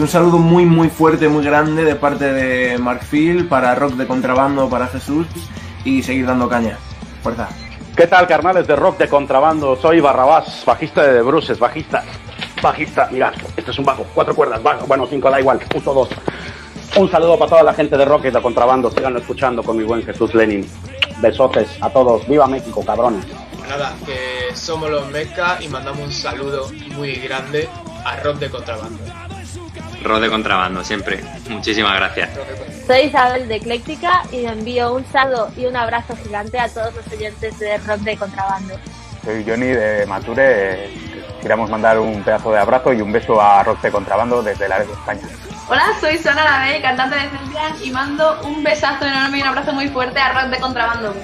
Un saludo muy muy fuerte, muy grande de parte de Mark Phil para Rock de Contrabando, para Jesús y seguir dando caña. Fuerza. ¿Qué tal, carnales de rock de contrabando? Soy Barrabás, bajista de Bruces, bajista. Bajista, mirad, este es un bajo, cuatro cuerdas, bajo, bueno, cinco, da igual, uso dos. Un saludo para toda la gente de rock y de contrabando, síganlo escuchando con mi buen Jesús Lenin. Besotes a todos, viva México, cabrones. Nada, que somos los Meca y mandamos un saludo muy grande a Rock de Contrabando. Rock de Contrabando, siempre. Muchísimas gracias. Soy Isabel de Ecléctica y envío un saludo y un abrazo gigante a todos los oyentes de Rock de Contrabando. Soy Johnny de Mature. Queremos mandar un pedazo de abrazo y un beso a Rock de Contrabando desde la de España. Hola, soy Sona Labé, cantante de Celtian y mando un besazo enorme y un abrazo muy fuerte a Rock de Contrabando.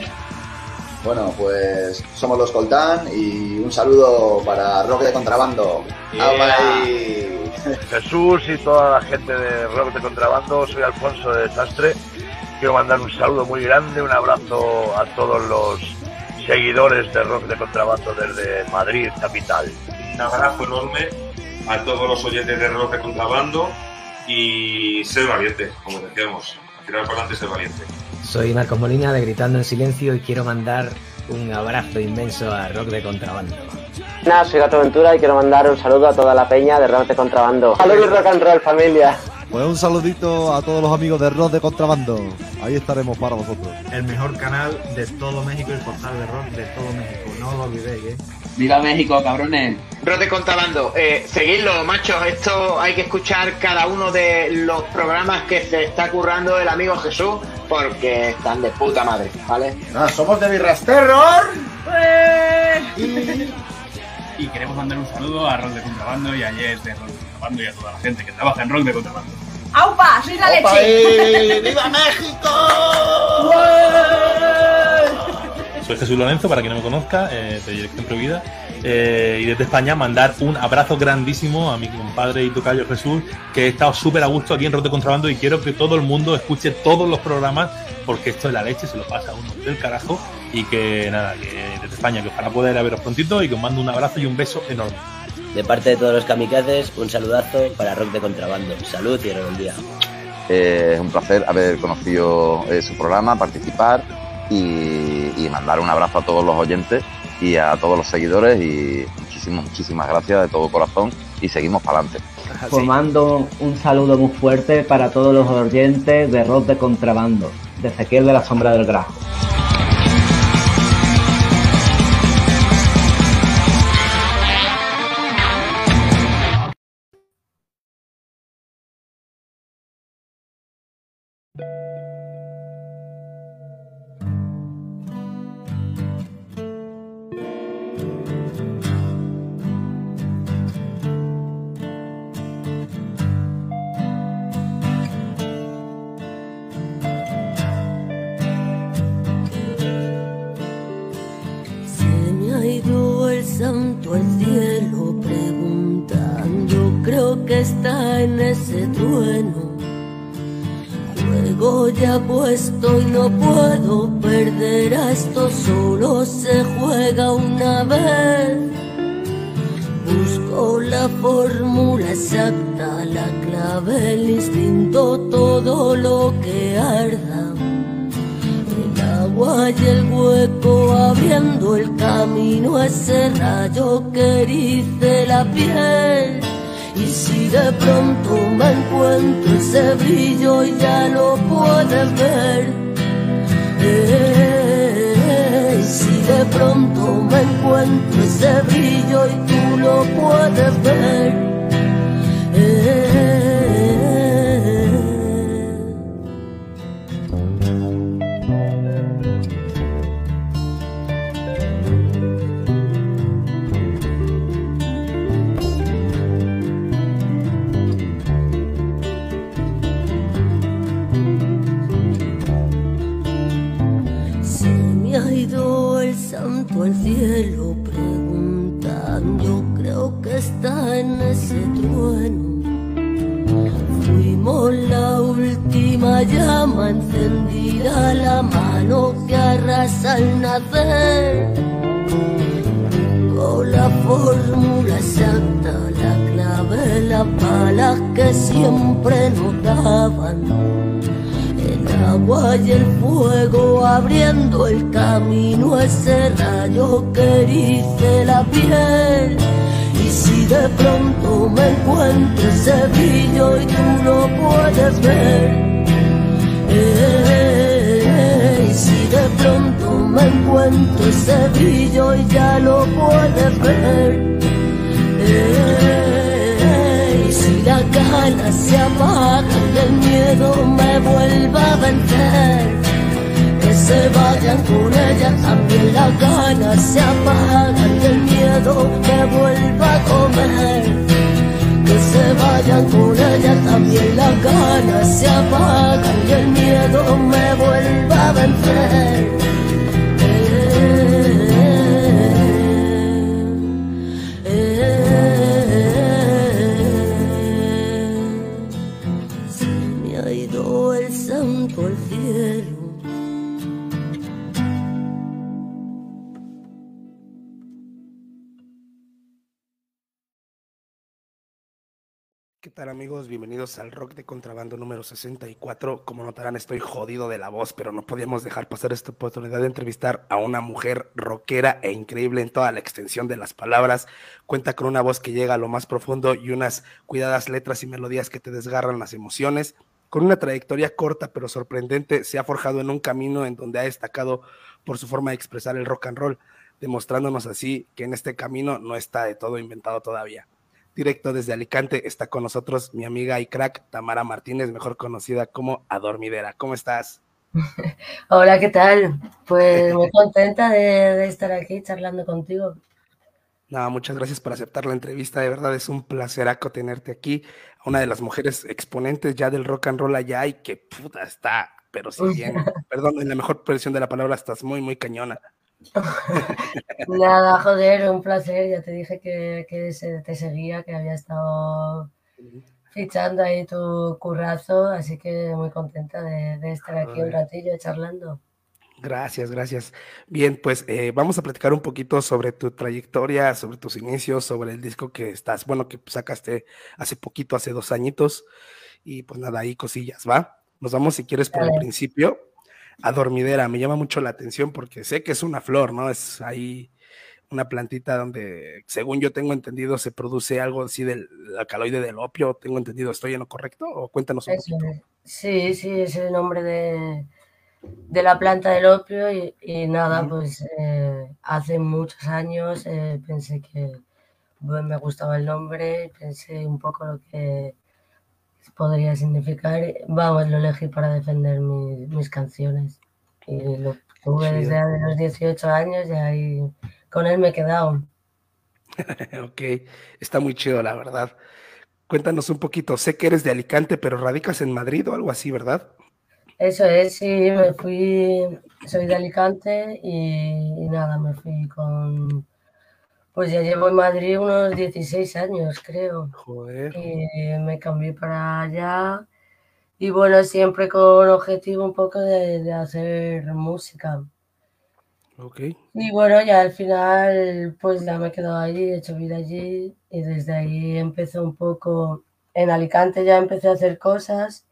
Bueno, pues somos los Coltán y un saludo para Rock de Contrabando. Jesús y toda la gente de Rock de Contrabando, soy Alfonso de Desastre. Quiero mandar un saludo muy grande, un abrazo a todos los seguidores de Rock de Contrabando desde Madrid, capital. Un abrazo enorme a todos los oyentes de Rock de Contrabando y ser valiente, como decíamos. Tirar para adelante y ser valiente. Soy Marcos Molina de Gritando en Silencio y quiero mandar un abrazo inmenso a Rock de Contrabando. Nada, soy Gato Ventura y quiero mandar un saludo a toda la peña de Rock de Contrabando. Saludos rock and roll, familia. Pues un saludito a todos los amigos de Rock de Contrabando. Ahí estaremos para vosotros. El mejor canal de todo México y el portal de rock de todo México. No lo olvidéis, ¿eh? ¡Viva México, cabrones! De Contrabando, eh, seguidlo, machos. Esto hay que escuchar cada uno de los programas que se está currando el amigo Jesús porque están de puta madre, ¿vale? Ah, somos de Birras Terror. Y... y queremos mandar un saludo a Rock de Contrabando y a Jess de Rock de Contrabando y a toda la gente que trabaja en Rock de Contrabando. ¡Aupa! ¡Soy la ¡Opa, leche! eh! ¡Viva México! Soy Jesús Lorenzo, para quien no me conozca, eh, de Dirección Prohibida. Eh, y desde España mandar un abrazo grandísimo a mi compadre y tocayo Jesús, que he estado súper a gusto aquí en Rote Contrabando y quiero que todo el mundo escuche todos los programas, porque esto es la leche, se lo pasa a uno del carajo. Y que nada, que desde España, que ojalá poder veros prontito y que os mando un abrazo y un beso enorme. De parte de todos los kamikazes, un saludazo para Rock de Contrabando. Salud y día. Eh, es un placer haber conocido eh, su programa, participar y, y mandar un abrazo a todos los oyentes y a todos los seguidores y muchísimas, muchísimas gracias de todo corazón y seguimos para adelante. Formando un saludo muy fuerte para todos los oyentes de Rock de Contrabando, de Ezequiel de la Sombra del Grajo. Que está en ese trueno. Juego ya puesto y no puedo perder a esto, solo se juega una vez. Busco la fórmula exacta, la clave, el instinto, todo lo que arda. El agua y el hueco abriendo el camino ese rayo que erice la piel. Y si de pronto me encuentro ese brillo y ya lo puedes ver. Eh, y si de pronto me encuentro ese brillo y tú lo puedes ver. Eh, al cielo preguntando, creo que está en ese trueno. Fuimos la última llama encendida, la mano que arrasa al nacer. Tengo la fórmula exacta, la clave, las balas que siempre nos daban. Agua y el fuego abriendo el camino, ese rayo que erice la piel. Y si de pronto me encuentro ese brillo y tú lo puedes ver. Eh, y si de pronto me encuentro ese brillo y ya lo puedes ver. La gana se apaga y el miedo me vuelva a vencer. Que se vayan con ella, también la gana se apaga y el miedo me vuelva a comer. Que se vayan con ella, también la gana se apaga y el miedo me vuelva a vencer. Amigos? Bienvenidos al Rock de Contrabando número 64. Como notarán estoy jodido de la voz, pero no podíamos dejar pasar esta oportunidad de entrevistar a una mujer rockera e increíble en toda la extensión de las palabras. Cuenta con una voz que llega a lo más profundo y unas cuidadas letras y melodías que te desgarran las emociones. Con una trayectoria corta pero sorprendente, se ha forjado en un camino en donde ha destacado por su forma de expresar el rock and roll, demostrándonos así que en este camino no está de todo inventado todavía directo desde Alicante, está con nosotros mi amiga y crack Tamara Martínez, mejor conocida como Adormidera. ¿Cómo estás? Hola, ¿qué tal? Pues muy contenta de, de estar aquí charlando contigo. Nada, muchas gracias por aceptar la entrevista. De verdad es un placeraco tenerte aquí. Una de las mujeres exponentes ya del rock and roll allá y que puta está, pero si bien, perdón, en la mejor versión de la palabra estás muy, muy cañona. Nada, joder, un placer. Ya te dije que, que se- te seguía, que había estado fichando ahí tu currazo, así que muy contenta de, de estar aquí un ratillo charlando. Gracias, gracias. Bien, pues eh, vamos a platicar un poquito sobre tu trayectoria, sobre tus inicios, sobre el disco que estás, bueno, que sacaste hace poquito, hace dos añitos, y pues nada, ahí cosillas, ¿va? Nos vamos, si quieres, por el principio. A Dormidera, me llama mucho la atención porque sé que es una flor, ¿no? Es ahí una plantita donde, según yo tengo entendido, se produce algo así del alcaloide del opio, tengo entendido, ¿estoy en lo correcto? O cuéntanos un poquito. es. Sí, sí, es el nombre de, de la planta del opio y, y nada, pues eh, hace muchos años eh, pensé que bueno, me gustaba el nombre, pensé un poco lo que podría significar. Vamos, lo elegí para defender mi- mis canciones y lo tuve desde los 18 años y ahí con él me he quedado. Ok, está muy chido, la verdad. Cuéntanos un poquito, sé que eres de Alicante, pero radicas en Madrid o algo así, ¿verdad? Eso es, sí, me fui, soy de Alicante y, y nada, me fui con, pues ya llevo en Madrid unos 16 años, creo. Joder. Me cambié para allá y bueno, siempre con objetivo un poco de, de hacer música. Ok. Y bueno, ya al final pues ya me he quedado allí, he hecho vida allí y desde ahí empecé un poco, en Alicante ya empecé a hacer cosas,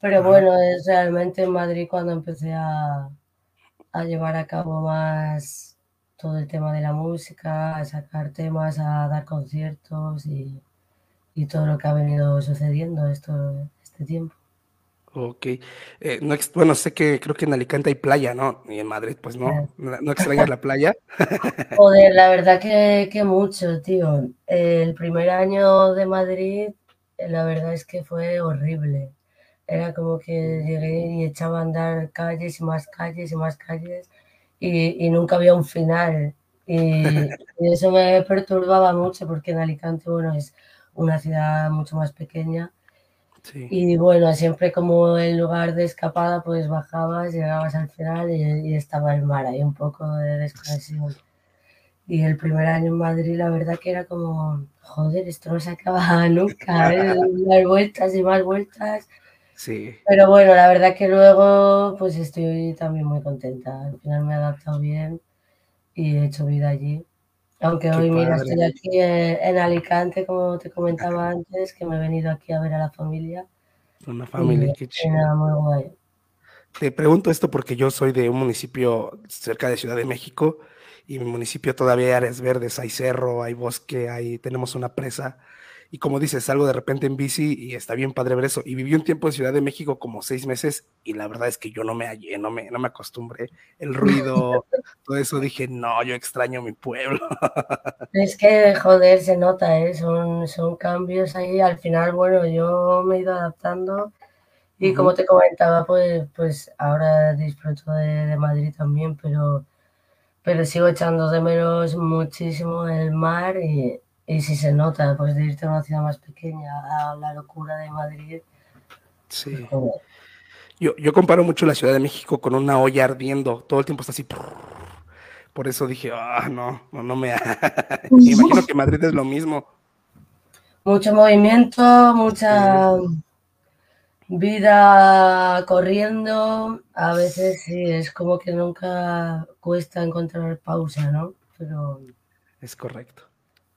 pero Ajá. bueno, es realmente en Madrid cuando empecé a, a llevar a cabo más todo el tema de la música, a sacar temas, a dar conciertos y, y todo lo que ha venido sucediendo esto, este tiempo. Ok. Eh, no bueno, sé que creo que en Alicante hay playa, ¿no? Y en Madrid, pues no. ¿No extrañas la playa? Joder, la verdad que, que mucho, tío. El primer año de Madrid, la verdad es que fue horrible. Era como que llegué y echaba a andar calles y más calles y más calles y, y nunca había un final. Y, y eso me perturbaba mucho porque en Alicante, bueno, es una ciudad mucho más pequeña. Sí. Y bueno, siempre como el lugar de escapada, pues bajabas, llegabas al final y, y estaba el mar ahí, un poco de desconexión. Y el primer año en Madrid, la verdad que era como, joder, esto no se acaba nunca, ¿eh? Dar vueltas y más vueltas. Sí. Pero bueno, la verdad que luego, pues estoy también muy contenta. Al final me he adaptado bien y he hecho vida allí. Aunque Qué hoy, mira, padre. estoy aquí eh, en Alicante, como te comentaba antes, que me he venido aquí a ver a la familia. Una familia, y chido. Te pregunto esto porque yo soy de un municipio cerca de Ciudad de México y mi municipio todavía hay áreas verdes, hay cerro, hay bosque, hay, tenemos una presa. Y como dices, salgo de repente en bici y está bien padre ver eso. Y viví un tiempo en Ciudad de México como seis meses y la verdad es que yo no me hallé, no me, no me acostumbré. El ruido, todo eso, dije, no, yo extraño mi pueblo. Es que, joder, se nota, ¿eh? Son, son cambios ahí. Al final, bueno, yo me he ido adaptando y como te comentaba, pues, pues ahora disfruto de, de Madrid también, pero, pero sigo echando de menos muchísimo el mar y, y si se nota, pues de irte a una ciudad más pequeña a la locura de Madrid. Sí. joder. Yo, yo comparo mucho la Ciudad de México con una olla ardiendo. Todo el tiempo está así. Por eso dije, ah, no, no, no me. me imagino que Madrid es lo mismo. Mucho movimiento, mucha vida corriendo. A veces sí, es como que nunca cuesta encontrar pausa, ¿no? Pero, Es correcto.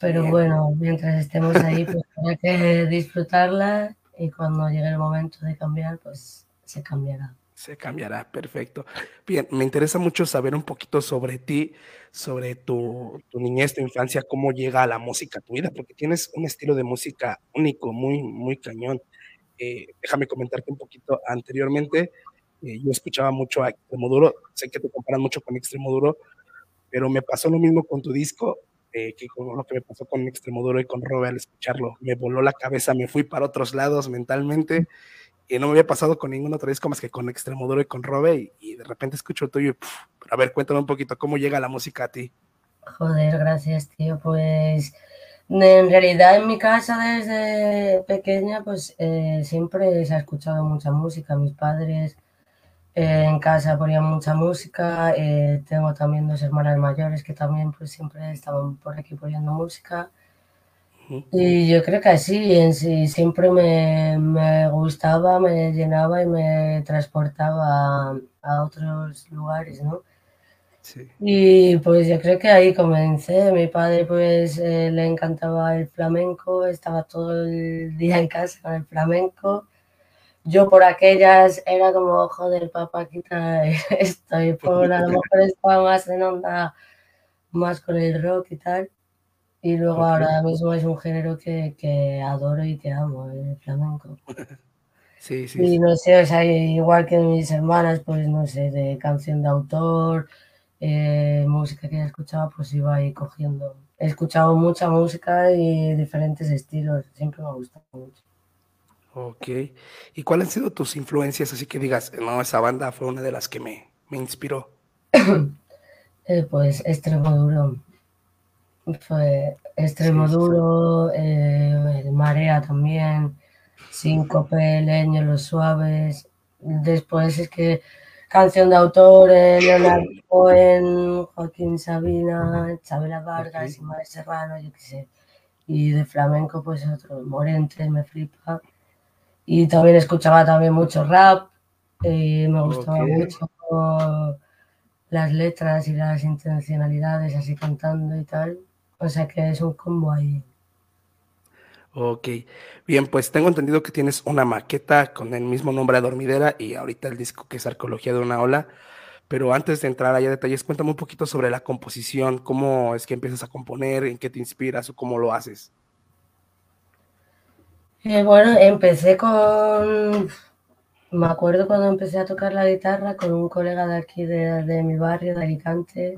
Pero Bien. bueno, mientras estemos ahí, pues habrá que disfrutarla y cuando llegue el momento de cambiar, pues se cambiará. Se cambiará, perfecto. Bien, me interesa mucho saber un poquito sobre ti, sobre tu, tu niñez, tu infancia, cómo llega la música a tu vida, porque tienes un estilo de música único, muy, muy cañón. Eh, déjame comentarte un poquito anteriormente. eh, yo escuchaba mucho a Extremoduro, sé que te comparan mucho con Extremoduro, pero me pasó lo mismo con tu disco, que con lo que me pasó con Extremoduro y con Robe al escucharlo. Me voló la cabeza, me fui para otros lados mentalmente y no me había pasado con ningún otro disco más que con Extremoduro y con Robe y, y de repente escucho el tuyo y, puf, a ver, cuéntame un poquito cómo llega la música a ti. Joder, gracias, tío. Pues en realidad en mi casa desde pequeña, pues eh, siempre se ha escuchado mucha música. Mis padres eh, en casa ponían mucha música. eh, tengo también dos hermanas mayores que también pues siempre estaban por aquí poniendo música. Y yo creo que así, en sí, siempre me, me gustaba, me llenaba y me transportaba a, a otros lugares, ¿no? Sí. Y pues yo creo que ahí comencé. Mi padre pues eh, le encantaba el flamenco, estaba todo el día en casa con el flamenco. Yo por aquellas era como, joder, papá, quita esto. Y por a lo mejor estaba más en onda, más con el rock y tal. Y luego ahora mismo es un género que, que adoro y que amo, el flamenco. Sí, sí, Y no sé, o sea, igual que mis hermanas, pues no sé, de canción de autor, eh, música que ya escuchaba, pues iba ahí cogiendo. He escuchado mucha música y diferentes estilos, siempre me ha gustado mucho. Ok. ¿Y cuáles han sido tus influencias? Así que digas, no, esa banda fue una de las que me, me inspiró. Eh, pues Extremoduro. Fue Extremoduro, eh, el Marea también, Síncope, Leño, Los Suaves. Después es que canción de autor, eh, Leonardo Cohen, Joaquín Sabina, Chabela Vargas, Ok. Ismael Serrano, yo qué sé. Y de flamenco, pues otro, Morente, me flipa. Y también escuchaba también mucho rap, y me gustaba mucho las letras y las intencionalidades así cantando y tal. O sea que es un combo ahí. Ok. Bien, pues tengo entendido que tienes una maqueta con el mismo nombre Dormidera y ahorita el disco que es Arqueología de una ola. Pero antes de entrar allá a detalles, cuéntame un poquito sobre la composición, cómo es que empiezas a componer, en qué te inspiras o cómo lo haces. Eh, bueno, empecé con... Me acuerdo cuando empecé a tocar la guitarra con un colega de aquí de, de mi barrio, de Alicante,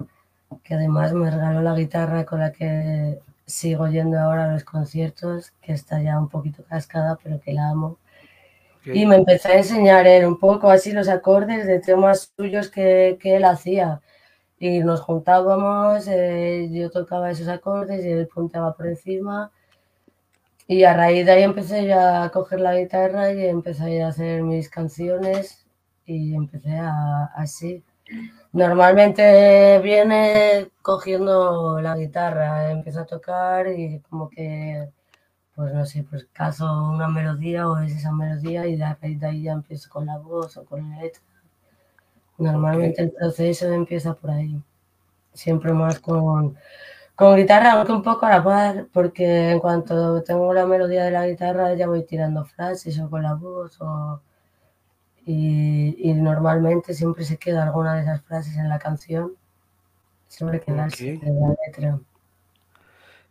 que además me regaló la guitarra con la que sigo yendo ahora a los conciertos, que está ya un poquito cascada, pero que la amo. Y me empezó a enseñar él un poco así los acordes de temas suyos que, que él hacía. Y nos juntábamos, eh, yo tocaba esos acordes y él punteaba por encima. Y a raíz de ahí empecé ya a coger la guitarra y empecé a hacer mis canciones y empecé a, así. Normalmente viene cogiendo la guitarra, empiezo a tocar y como que, pues no sé, pues caso una melodía o es esa melodía y de a raíz de ahí ya empiezo con la voz o con la letra. Normalmente el proceso empieza por ahí, siempre más con, Con guitarra, aunque un poco a la par, porque en cuanto tengo la melodía de la guitarra ya voy tirando frases o con la voz o... Y, y normalmente siempre se queda alguna de esas frases en la canción, siempre quedarse Ok. en la letra.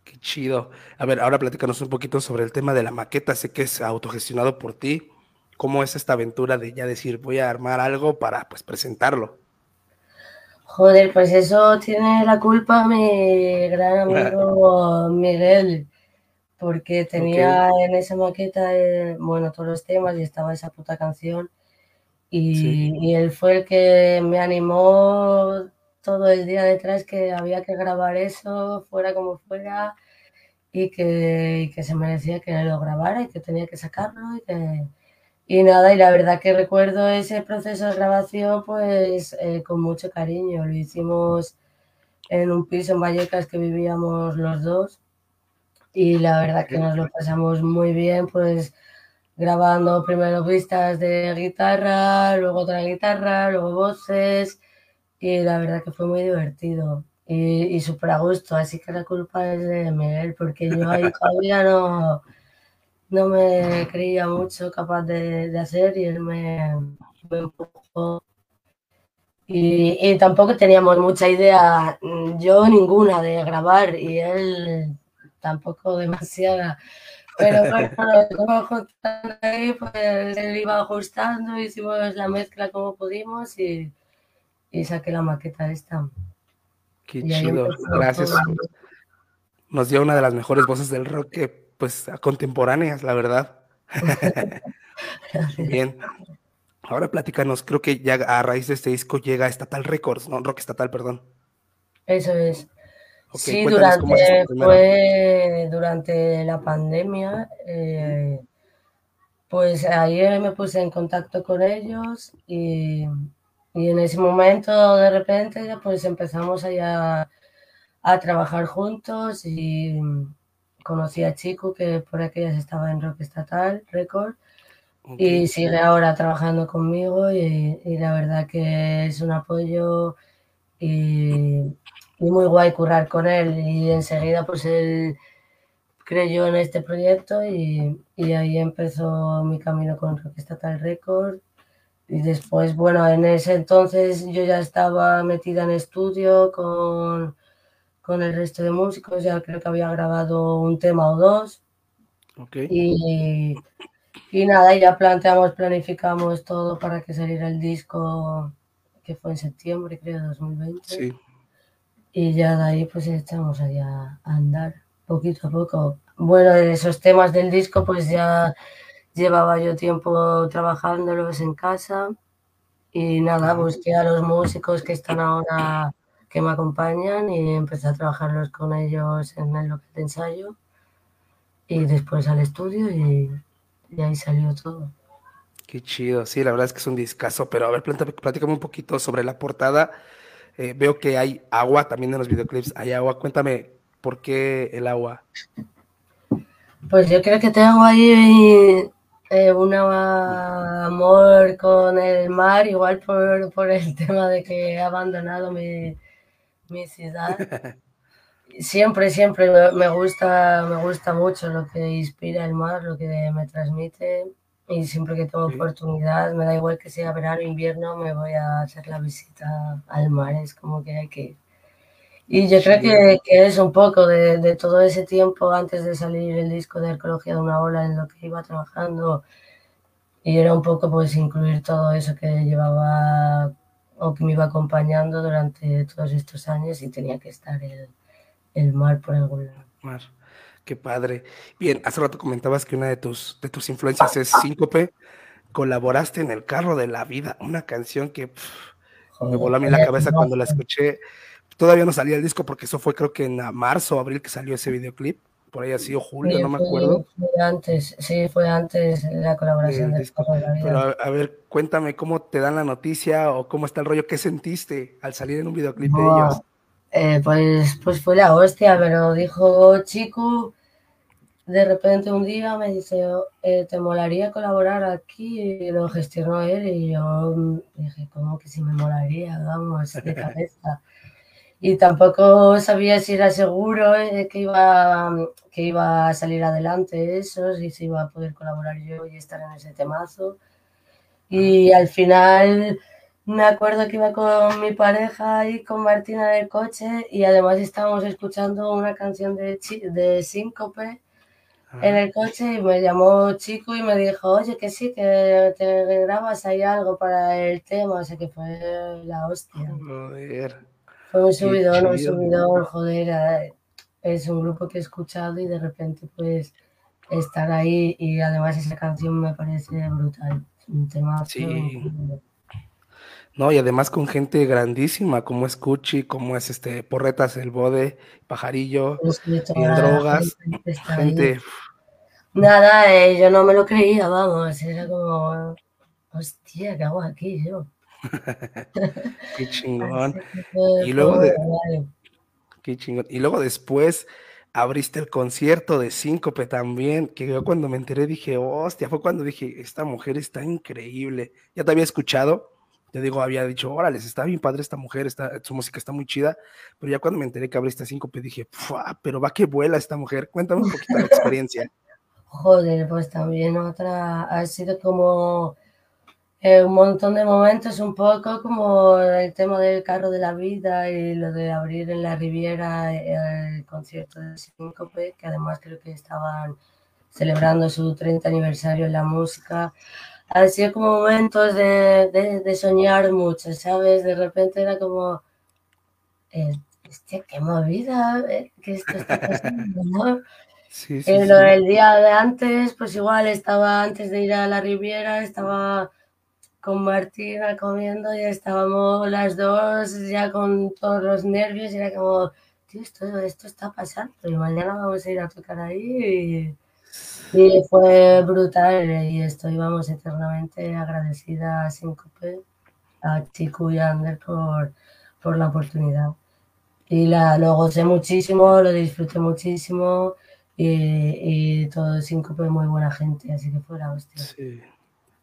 Qué chido. A ver, ahora platícanos un poquito sobre el tema de la maqueta. Sé que es autogestionado por ti. ¿Cómo es esta aventura de ya decir, voy a armar algo para pues presentarlo? Joder, pues eso tiene la culpa mi gran amigo Miguel, porque tenía en esa maqueta, eh, bueno, todos los temas y estaba esa puta canción. Y, Sí. y él fue el que me animó todo el día detrás que había que grabar eso, fuera como fuera, y que, y que se merecía que lo grabara y que tenía que sacarlo y que... Y nada, y la verdad que recuerdo ese proceso de grabación pues eh, con mucho cariño. Lo hicimos en un piso en Vallecas que vivíamos los dos y la verdad que nos lo pasamos muy bien pues grabando primero pistas de guitarra, luego otra guitarra, luego voces y la verdad que fue muy divertido y, y súper a gusto. Así que la culpa es de Miguel porque yo ahí todavía no no me creía mucho capaz de, de hacer y él me, me empujó. Y, y tampoco teníamos mucha idea, mm, yo ninguna, de grabar y él tampoco demasiada. Pero bueno, juntando ahí, pues él iba ajustando, hicimos la mezcla como pudimos y, y saqué la maqueta esta. Qué chido. Gracias. Nos dio una de las mejores voces del rock que, pues, contemporáneas, la verdad. Bien. Ahora platícanos, creo que ya a raíz de este disco llega Estatal Records, ¿no? Rock Estatal, perdón. Eso es. Sí, durante, fue durante la pandemia, eh, pues ayer me puse en contacto con ellos y, y en ese momento de repente pues empezamos allá a trabajar juntos y conocí a Chico que por aquellas estaba en Rock Estatal Record y sigue ahora trabajando conmigo y, y la verdad que es un apoyo y, y muy guay currar con él y enseguida pues él creyó en este proyecto y, y ahí empezó mi camino con Rock Estatal Record y después bueno en ese entonces yo ya estaba metida en estudio con, con el resto de músicos ya creo que había grabado un tema o dos Ok. y, y nada, ya planteamos, planificamos todo para que saliera el disco, que fue en septiembre, creo, de 2020. Sí. Y ya de ahí pues echamos allá a andar, poquito a poco. Bueno, de esos temas del disco pues ya llevaba yo tiempo trabajándolos en casa y nada, busqué a los músicos que están ahora, que me acompañan y empecé a trabajarlos con ellos en el local de ensayo y después al estudio y, y ahí salió todo. Qué chido. Sí, la verdad es que es un discazo, pero a ver, platícame un poquito sobre la portada. Eh, veo que hay agua también en los videoclips. Hay agua. Cuéntame por qué el agua. Pues yo creo que tengo ahí eh, un amor con el mar, igual por, por el tema de que he abandonado mi, mi ciudad. Siempre, siempre me- gusta, me gusta mucho lo que inspira el mar, lo que me transmite. Y siempre que tengo oportunidad, me da igual que sea verano o invierno, me voy a hacer la visita al mar. Es como que hay que ir. Y yo creo que, que es un poco de, de todo ese tiempo antes de salir el disco de Arqueología de una ola en lo que iba trabajando. Y era un poco pues incluir todo eso que llevaba o que me iba acompañando durante todos estos años y tenía que estar el, el mar por algún lado. Mar. Qué padre. Bien, hace rato comentabas que una de tus, de tus influencias es Síncope. Colaboraste en El Carro de la Vida, una canción que me voló a mí la cabeza cuando la escuché. Todavía no salía el disco porque eso fue creo que en marzo o abril que salió ese videoclip. Por ahí así, o julio, Sí, no me acuerdo. fue antes, sí, fue antes la colaboración del del disco. De la Vida. Pero a, a ver, cuéntame cómo te dan la noticia o cómo está el rollo, qué sentiste al salir en un videoclip de ellos. eh, pues, pues fue la hostia, me lo dijo Chico. De repente un día me dice, eh, ¿te molaría colaborar aquí? Y lo gestionó él y yo mm, dije, ¿cómo que si me molaría? Vamos, de cabeza. y tampoco sabía si era seguro eh, que iba, que iba a salir adelante eso, si se iba a poder colaborar yo y estar en ese temazo. Y al final me acuerdo que iba con mi pareja y con Martina en el coche y además estábamos escuchando una canción de, de Síncope en el coche y me llamó Chico y me dijo, oye, que sí, que te grabas ahí algo para el tema, o sea que fue la hostia. Joder. Fue un subidón, un subidón, joder, es un grupo que he escuchado y de repente pues estar ahí y además esa canción me parece brutal, un tema Sí. No, y además con gente grandísima, como es Cuchi, como es este Porretas el Bode, Pajarillo, Pues y drogas, gente Nada, eh, yo no me lo creía, vamos, era como, hostia, ¿qué hago aquí yo? qué chingón. Fue- Y luego de. Qué chingón. Y luego después abriste el concierto de Síncope también, que yo cuando me enteré dije, hostia, fue cuando dije, esta mujer está increíble. Ya te había escuchado, te digo, había dicho, órale, está bien padre esta mujer, está, su música está muy chida, pero ya cuando me enteré que abriste Síncope dije, "Fua, pero va que vuela esta mujer. Cuéntame un poquito la experiencia. Joder, pues también otra, ha sido como eh, un montón de momentos, un poco como el tema del carro de la vida y lo de abrir en la Riviera eh, el concierto de Síncope, que además creo que estaban celebrando su 30 aniversario en la música. Han sido como momentos de, de- de soñar mucho, ¿sabes? De repente era como, eh, hostia, qué movida, eh, que esto está pasando, ¿no? Sí, sí, Eh, lo sí. del día de antes, pues igual estaba antes de ir a la Riviera, estaba con Martina comiendo y estábamos las dos ya con todos los nervios y era como, tío, esto, esto está pasando y mañana vamos a ir a tocar ahí y, fue brutal y estoy, vamos, eternamente agradecida a Síncope, a Chico y a Ander por, por la oportunidad. Y la, lo gocé muchísimo, lo disfruté muchísimo y, y todo Síncope muy buena gente, así que fue la hostia. Sí,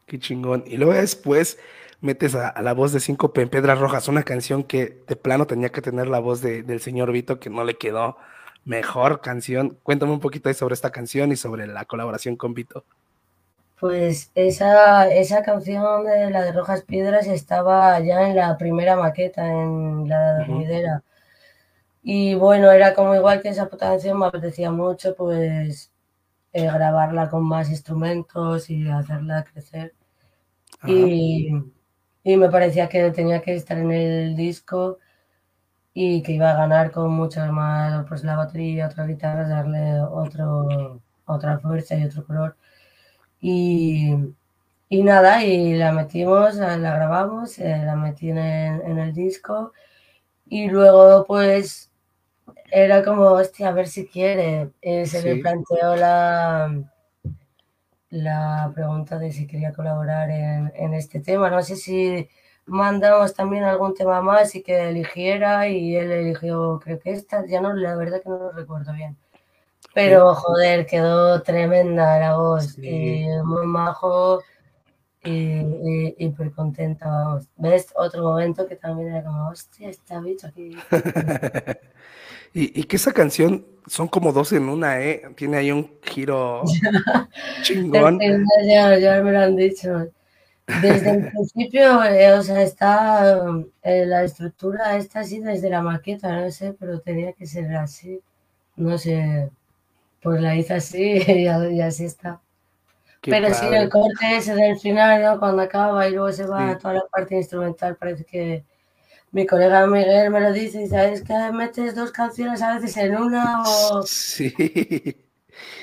qué chingón. Y luego después metes a, a la voz de Síncope en Piedras Rojas, una canción que de plano tenía que tener la voz de- del señor Vito, que no le quedó mejor canción. Cuéntame un poquito ahí sobre esta canción y sobre la colaboración con Vito. Pues esa, esa canción de la de Rojas Piedras estaba ya en la primera maqueta, en la dormidera. Y bueno, era como igual que esa puta canción, me apetecía mucho pues eh, grabarla con más instrumentos y hacerla crecer. Y, y me parecía que tenía que estar en el disco y que iba a ganar con mucho más, pues la batería, otras guitarras, darle otro, otra fuerza y otro color. Y, y nada, y la metimos, la grabamos, eh, la metí en en el disco y luego pues era como, hostia, a ver si quiere. Eh, se le Sí. planteó la, la pregunta de si quería colaborar en, en este tema. No sé si mandamos también algún tema más y que eligiera y él eligió, creo que esta, ya no, la verdad que no lo recuerdo bien. Pero joder, quedó tremenda la voz, y muy majo y, y hiper contenta, vamos. ¿Ves? Otro momento que también era como, hostia, está bicho aquí. Y, y que esa canción son como dos en una, ¿eh? Tiene ahí un giro chingón. Ya, ya me lo han dicho. Desde el principio, eh, o sea, está eh, la estructura está así desde la maqueta, no sé, pero tenía que ser así. No sé, pues la hice así y, y así está. Qué pero sí, padre. el corte ese del final, ¿no? Cuando acaba y luego se va Sí. a toda la parte instrumental, parece que mi colega Miguel me lo dice y sabes que metes dos canciones a veces en una o... Sí.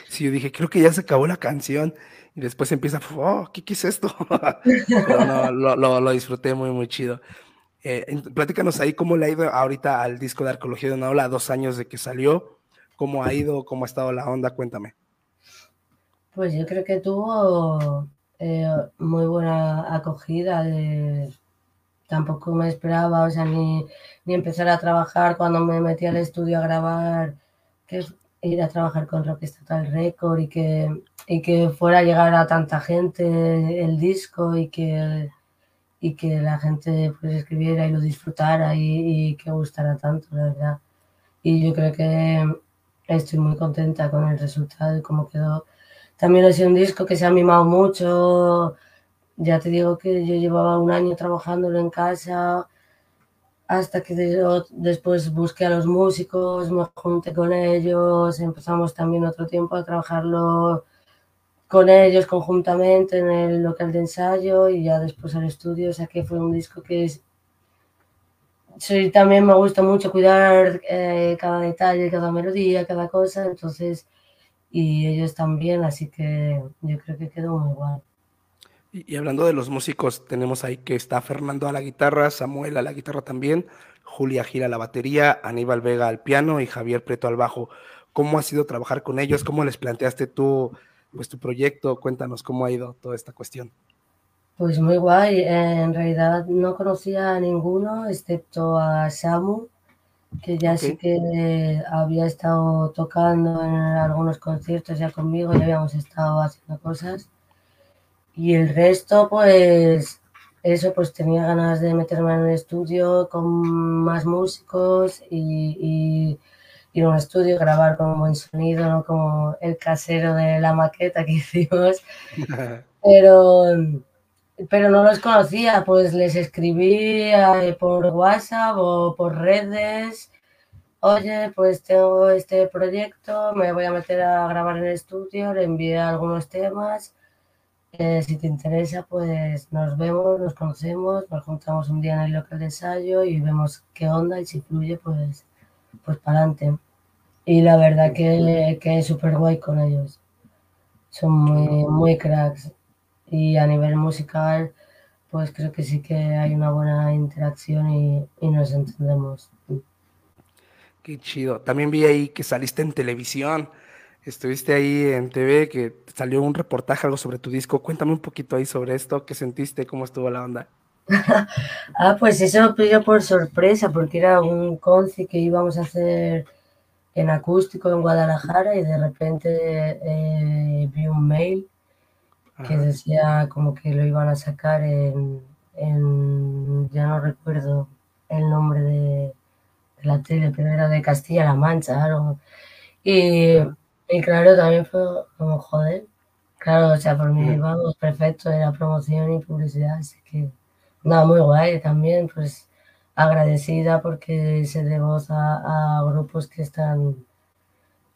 Sí, yo dije, creo que ya se acabó la canción. Y después empieza, oh, ¿qué, qué es esto? Pero no, lo, lo- lo disfruté muy, muy chido. Eh, platícanos ahí cómo le ha ido ahorita al disco de Arqueología de una Ola, dos años de que salió. ¿Cómo ha ido? ¿Cómo ha estado la onda? Cuéntame. Pues yo creo que tuvo eh, muy buena acogida. de- Tampoco me esperaba, o sea, ni, ni empezar a trabajar cuando me metí al estudio a grabar, que ir a trabajar con Rock Estatal Record y que, y que fuera a llegar a tanta gente el disco y que, y que la gente pues escribiera y lo disfrutara y, y que gustara tanto, la verdad. Y yo creo que estoy muy contenta con el resultado y cómo quedó. También ha sido un disco que se ha mimado mucho. Ya te digo que yo llevaba un año trabajándolo en casa hasta que de- después busqué a los músicos, me junté con ellos, empezamos también otro tiempo a trabajarlo con ellos conjuntamente en el local de ensayo y ya después al estudio, o sea que fue un disco que es... Sí, también me gusta mucho cuidar eh, cada detalle, cada melodía, cada cosa, entonces, y ellos también, así que yo creo que quedó muy guay. Y, y hablando de los músicos, tenemos ahí que está Fernando a la guitarra, Samuel a la guitarra también, Julia Gira a la batería, Aníbal Vega al piano y Javier Preto al bajo. ¿Cómo ha sido trabajar con ellos? ¿Cómo les planteaste tú pues, tu proyecto? Cuéntanos cómo ha ido toda esta cuestión. Pues muy guay, en realidad no conocía a ninguno excepto a Samu, que ya sí que había estado tocando en algunos conciertos ya conmigo, ya habíamos estado haciendo cosas. Y el resto, pues, eso, pues tenía ganas de meterme en un estudio con más músicos y, y ir a un estudio, grabar con un buen sonido, no como el casero de la maqueta que hicimos. Pero, pero no los conocía, pues les escribí eh, por WhatsApp o por redes. Oye, pues tengo este proyecto, me voy a meter a grabar en el estudio, le envié algunos temas. Si te interesa, pues nos vemos, nos conocemos, nos juntamos un día en el local de ensayo y vemos qué onda y si fluye, pues, pues para adelante. Y la verdad que, que es súper guay con ellos. Son muy, muy cracks. Y a nivel musical, pues creo que sí que hay una buena interacción y, y nos entendemos. Qué chido. También vi ahí que saliste en televisión. Estuviste ahí en TV, que salió un reportaje, algo sobre tu disco. Cuéntame un poquito ahí sobre esto. ¿Qué sentiste? ¿Cómo estuvo la onda? Ah, pues eso lo pidió por sorpresa, porque era un conci que íbamos a hacer en acústico en Guadalajara y de repente eh, vi un mail que Ajá. decía como que lo iban a sacar en, en- ya no recuerdo el nombre de, de la tele, pero era de Castilla-La Mancha, algo. Y, y claro, también fue como joder. Claro, o sea, por mí, Ujú. vamos, perfecto, era promoción y publicidad, así que nada, muy guay también, pues agradecida porque se dé voz a, a grupos que están,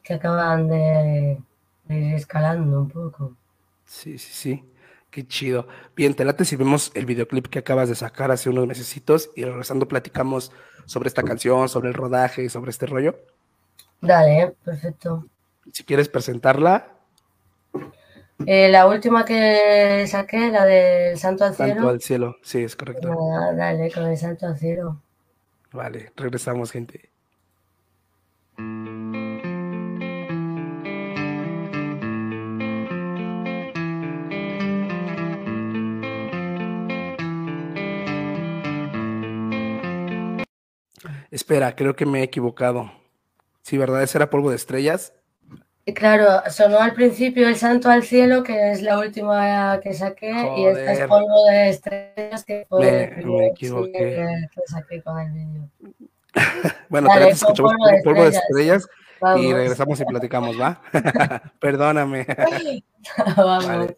que acaban de, de ir escalando un poco. Sí, sí, sí. Qué chido. Bien, te late si vemos el videoclip que acabas de sacar hace unos mesecitos y regresando platicamos sobre esta canción, sobre el rodaje, sobre este rollo. Dale, perfecto. Si quieres presentarla, Eh, la última que saqué, la del Santo al Santo Cielo. al cielo. Sí, es correcto. Nada, dale, con el Santo al Cielo. Vale, regresamos, gente. Espera, creo que me he equivocado. Sí, ¿verdad? ¿Ese era polvo de estrellas? Y claro, sonó al principio el Santo al Cielo, que es la última que saqué, y esta es. Polvo de Estrellas, que fue Me- el me equivoqué. que saqué con el vídeo. Bueno, Dale, te escuchamos polvo de polvo de estrellas. estrellas y regresamos y platicamos, ¿va? Perdóname. Vamos. Vale.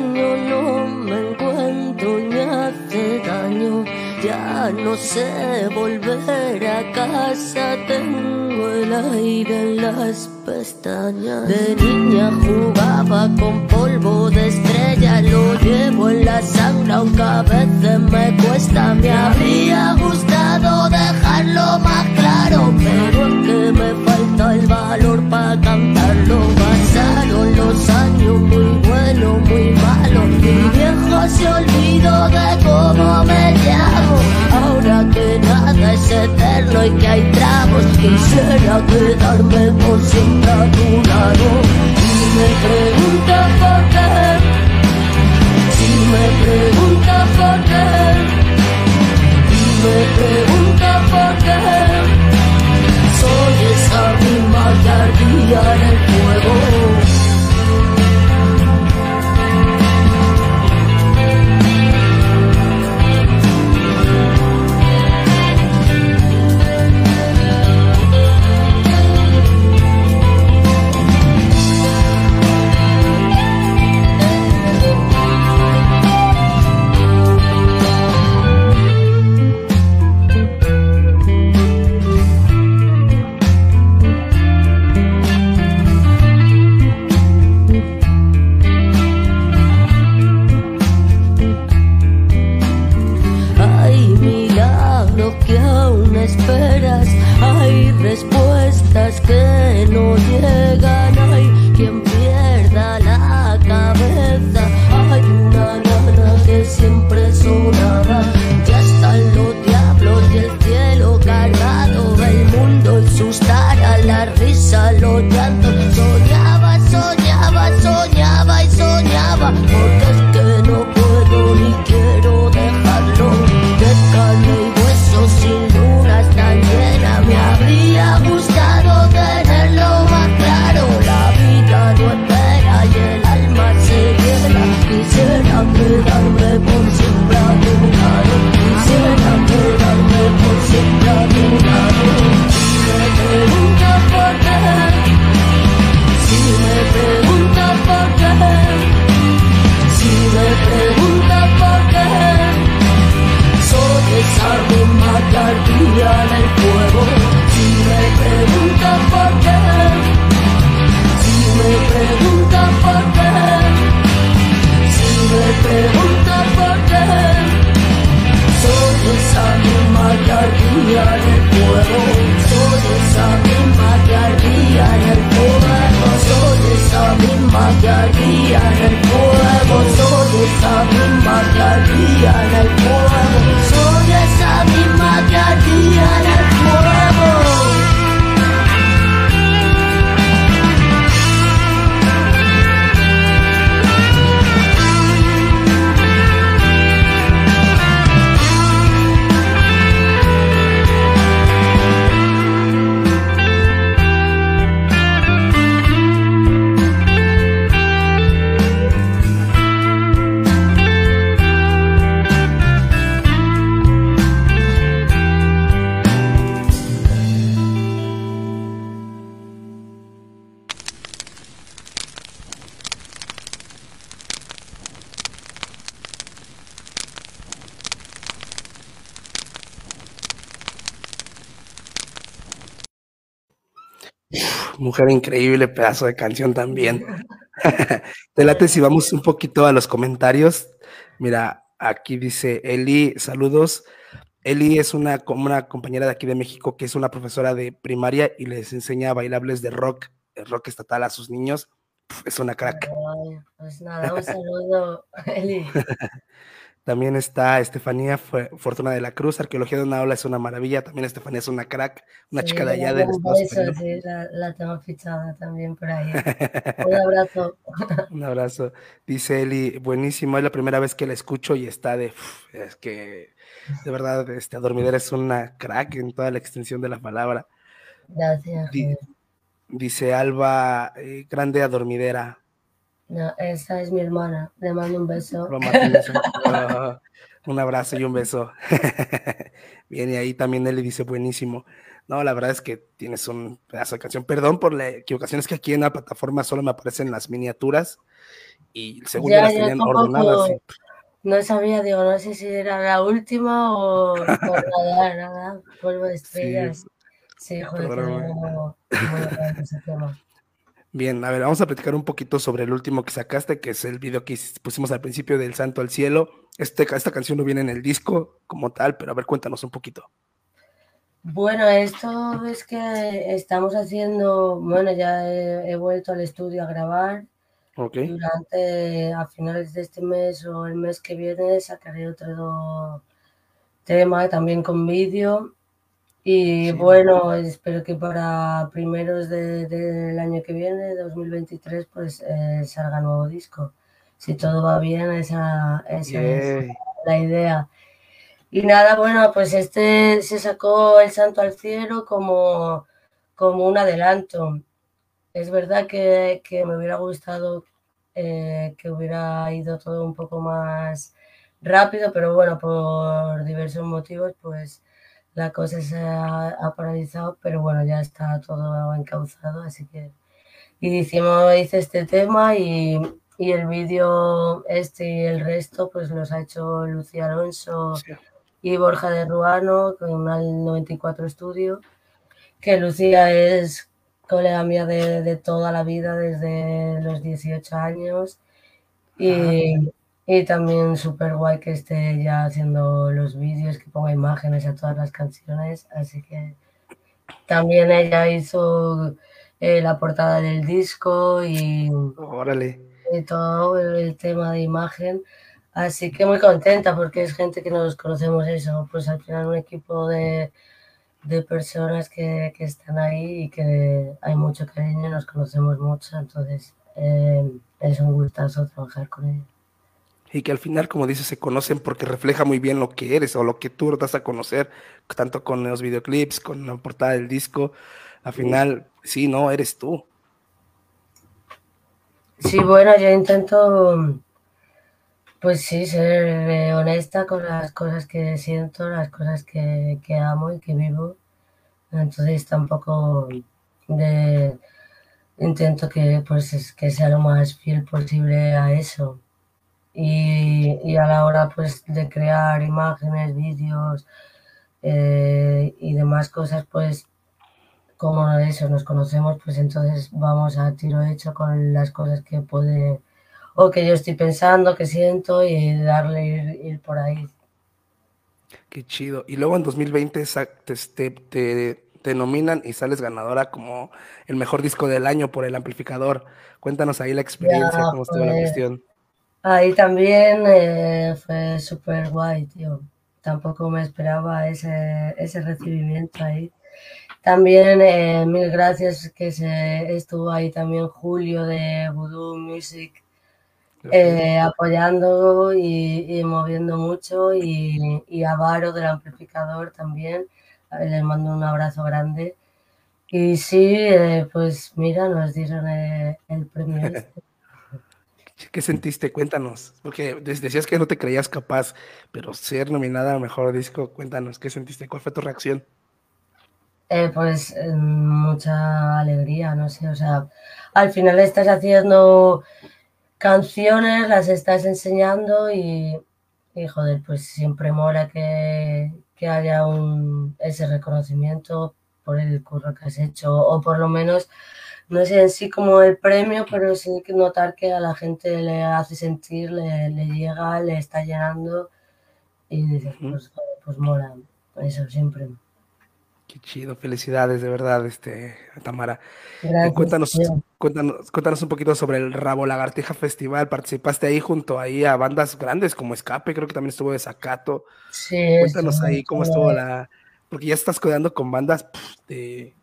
No me encuentro me hace daño. Ya no sé volver a casa, tengo el aire en las pestañas. De niña jugaba con polvo de estrella, lo llevo en la aunque a veces me cuesta. Me habría gustado dejarlo más claro, pero es que me falta el valor para cantarlo. Pasaron los años muy buenos, muy malos. Mi viejo se olvidó de cómo me llamo. Ahora que nada es eterno y que hay tragos, quisiera quedarme por siempre a. Y me pregunto por qué pregunta por qué, y me Mujer increíble, pedazo de canción también. Te late si vamos un poquito a los comentarios. Mira, aquí dice Eli, saludos. Eli es una, una compañera de aquí de México que es una profesora de primaria y les enseña bailables de rock, rock estatal a sus niños. Es una crack. Ay, Pues nada, un saludo, Eli. También está Estefanía Fortuna de la Cruz, Arqueología de una ola es una maravilla. También Estefanía es una crack, una Sí, chica de allá de Estados sí, la, la tengo fichada también por ahí. Un abrazo. Un abrazo. Dice Eli, buenísimo, es la primera vez que la escucho y está de, uf, es que de verdad, este Adormidera es una crack en toda la extensión de la palabra. Gracias. Di- dice Alba, eh, grande Adormidera. No, esa es mi hermana. Le mando un beso. Un abrazo y un beso. Bien, y ahí también Eli dice, buenísimo. No, la verdad es que tienes un pedazo de canción. Perdón por la equivocación, es que aquí en la plataforma solo me aparecen las miniaturas y según Ya, las tenían ordenadas. y- No sabía, digo, no sé si era la última o nada, nada, polvo de estrellas. Sí, joder, que no-. Bien, a ver, vamos a platicar un poquito sobre el último que sacaste, que es el video que pusimos al principio del Santo al Cielo. Este, esta canción no viene en el disco como tal, pero a ver, cuéntanos un poquito. Bueno, esto es que estamos haciendo, bueno, ya he, he vuelto al estudio a grabar. Ok. Durante, a finales de este mes o el mes que viene, sacaré otro tema también con vídeo. Y Sí. bueno, espero que para primeros de- del año que viene, 2023, pues eh, salga nuevo disco. si todo va bien, esa, esa es la idea. Y nada, bueno, pues este se sacó El Santo al Cielo como, como un adelanto. Es verdad que, que me hubiera gustado eh, que hubiera ido todo un poco más rápido, pero bueno, por diversos motivos, pues la cosa se ha, ha paralizado, pero bueno, ya está todo encauzado, así que y hicimos, hice este tema y, y el vídeo este y el resto pues los ha hecho Lucía Alonso y Borja de Ruano con el 94 Estudio, que Lucía es colega mía de, de toda la vida desde los 18 años. Y, y también súper guay que esté ya haciendo los vídeos, que ponga imágenes a todas las canciones, así que también ella hizo eh, la portada del disco y, Órale. y todo el tema de imagen. Así que muy contenta porque es gente que nos conocemos eso, pues al final un equipo de, de personas que, que están ahí y que hay mucho cariño, nos conocemos mucho, entonces eh, es un gustazo trabajar con ellos. Y que al final, como dices, se conocen porque refleja muy bien lo que eres o lo que tú das a conocer, tanto con los videoclips, con la portada del disco. Al final, sí, no, eres tú. Sí, bueno, yo intento, pues sí, ser eh, honesta con las cosas que siento, las cosas que, que amo y que vivo. Entonces tampoco de, intento que, pues, es- que sea lo más fiel posible a eso. Y, y a la hora pues de crear imágenes, vídeos eh, y demás cosas, pues como eso, nos conocemos, pues entonces vamos a tiro hecho con las cosas que puede o que yo estoy pensando, que siento y darle ir, ir por ahí. Qué chido. Y luego en 2020 sa- te, te, te- te nominan y sales ganadora como el mejor disco del año por el amplificador. Cuéntanos ahí la experiencia, Ya, cómo estuvo la pues, cuestión. Ahí también eh, fue súper guay, tío. Tampoco me esperaba ese, ese recibimiento ahí. También eh, mil gracias que se estuvo ahí también Julio de Voodoo Music eh, apoyando y, y moviendo mucho y, y a Varo del amplificador también. Eh, Le mando un abrazo grande. Y sí, eh, pues mira, nos dieron eh, el premio este. ¿Qué sentiste? Cuéntanos. Porque decías que no te creías capaz, pero ser nominada a mejor disco, cuéntanos, ¿qué sentiste? ¿Cuál fue tu reacción? Eh, pues eh, mucha alegría, no sé, o sea, al final estás haciendo canciones, las estás enseñando y, y, joder, pues siempre mola que, que haya un, ese reconocimiento por el curro que has hecho, o por lo menos, no sé en sí como el premio, pero sí que notar que a la gente le hace sentir, le, le llega, le está llenando y dices, pues, pues mola, eso siempre. Qué chido, felicidades, de verdad, este, Tamara. Gracias, cuéntanos, cuéntanos, cuéntanos un poquito sobre el Rabo Lagartija Festival. Participaste ahí junto ahí a bandas grandes como Escape, creo que también estuvo Desacato. Sí, Cuéntanos ahí cómo estuvo- estuvo la. Porque ya estás codeando con bandas pff, de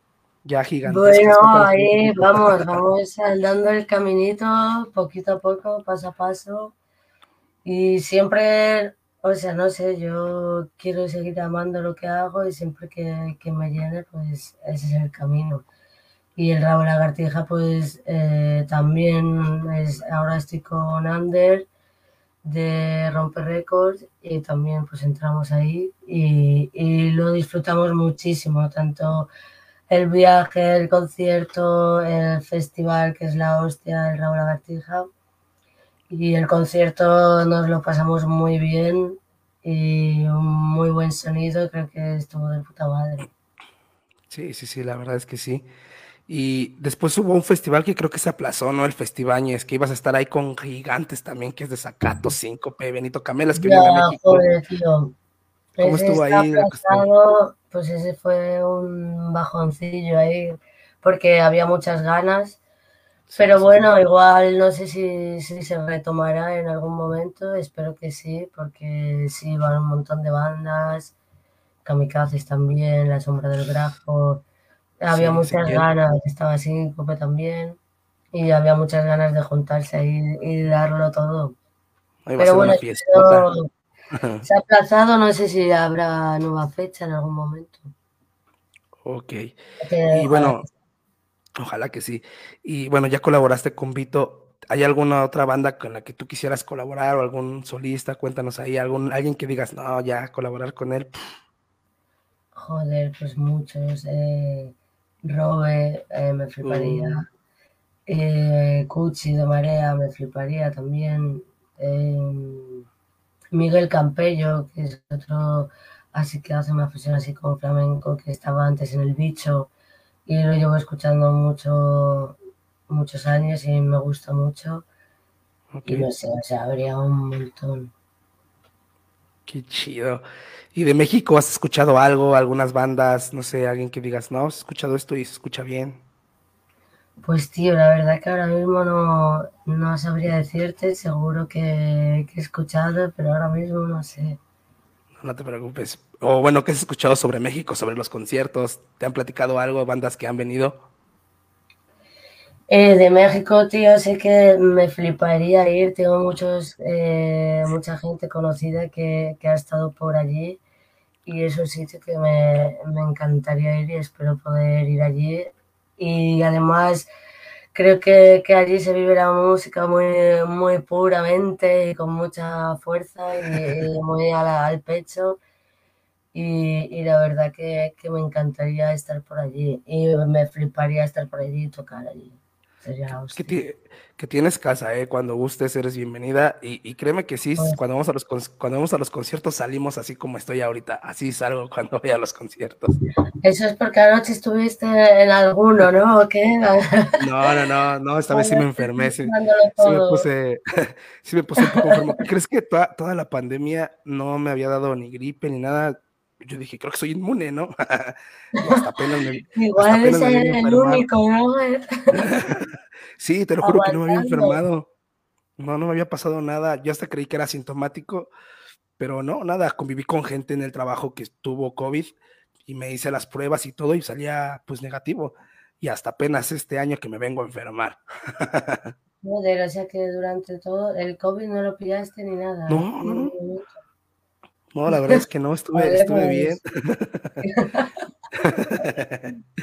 ya gigantescas. Bueno, ahí poquito. vamos, vamos dando el caminito poquito a poco, paso a paso. Y siempre, o sea, no sé, yo quiero seguir amando lo que hago y siempre que, que me llene, pues ese es el camino. Y el rabo lagartija, pues eh, también es, ahora estoy con Ander de Romper Records y también pues entramos ahí y, y lo disfrutamos muchísimo, tanto el viaje, el concierto, el festival que es la hostia, el Rabo Lagartija y el concierto nos lo pasamos muy bien y un muy buen sonido, creo que estuvo de puta madre. Sí, sí, sí, la verdad es que sí. Y después hubo un festival que creo que se aplazó, ¿no? El Festivañez, que ibas a estar ahí con gigantes también, que es de Zacato, Síncope, Benito Camelas, que Ya, viene a México. joder, tío. ¿Cómo Ese estuvo ahí pues ese fue un bajoncillo ahí, porque había muchas ganas. Pero bueno, igual no sé si, si se retomará en algún momento, espero que sí, porque sí, van un montón de bandas, Kamikazes también, La Sombra del Grafo, había Sí, muchas ganas, estaba Síncope también, y había muchas ganas de juntarse y, y darlo todo. Ahí Pero bueno, esto se ha aplazado, no sé si habrá nueva fecha en algún momento. Ok. Y bueno, ojalá que sí. Y bueno, ya colaboraste con Vito. ¿Hay alguna otra banda con la que tú quisieras colaborar o algún solista? Cuéntanos ahí, algún, alguien que digas, no, ya colaborar con él. Joder, pues muchos. Eh, Robe, eh, me fliparía. Mm. Eh, Cuchi de Marea, me fliparía también. Eh, Miguel Campello, que es otro así que hace una fusión así con flamenco, que estaba antes en El Bicho y lo llevo escuchando mucho, muchos años y me gusta mucho. Y no sé, o sea, habría un montón. Qué chido. ¿Y de México has escuchado algo, algunas bandas, no sé, alguien que digas, no, has escuchado esto y se escucha bien? Pues tío, la verdad que ahora mismo no, no sabría decirte, seguro que, que he escuchado, pero ahora mismo no sé. No te preocupes. O bueno, ¿qué has escuchado sobre México, sobre los conciertos? ¿Te han platicado algo, bandas que han venido? Eh, de México, tío, sé que me fliparía ir. Tengo muchos, eh, mucha gente conocida que, que ha estado por allí y es un sitio que me, me encantaría ir y espero poder ir allí. Y además creo que, que allí se vive la música muy, muy puramente y con mucha fuerza y, muy la- al pecho. Y, y la verdad que, que me encantaría estar por allí y me fliparía estar por allí y tocar allí. Sería la Que, ti- que tienes casa, ¿eh? Cuando gustes eres bienvenida. Y, y créeme que sí, cuando vamos, a los, cuando vamos a los conciertos salimos así como estoy ahorita. Así salgo cuando voy a los conciertos. Eso es porque anoche estuviste en alguno, ¿no? ¿O qué? No, no, no, no, esta vez sí me enfermé. Sí, sí me puse, sí me puse un poco enfermo. ¿Crees que toda, toda la pandemia no me había dado ni gripe ni nada? Yo dije, creo que soy inmune, ¿no? Hasta apenas me, hasta Igual apenas es me vine a el único, ¿no? Sí, te lo juro que no me había enfermado. No, no me había pasado nada. Yo hasta creí que era asintomático, pero no, nada. Conviví con gente en el trabajo que tuvo COVID y me hice las pruebas y todo y salía pues negativo. Y hasta apenas este año que me vengo a enfermar. Joder, o sea que durante todo el COVID no lo pillaste ni nada. No, no, Ni un no. No, la verdad es que no, estuve, estuve bien.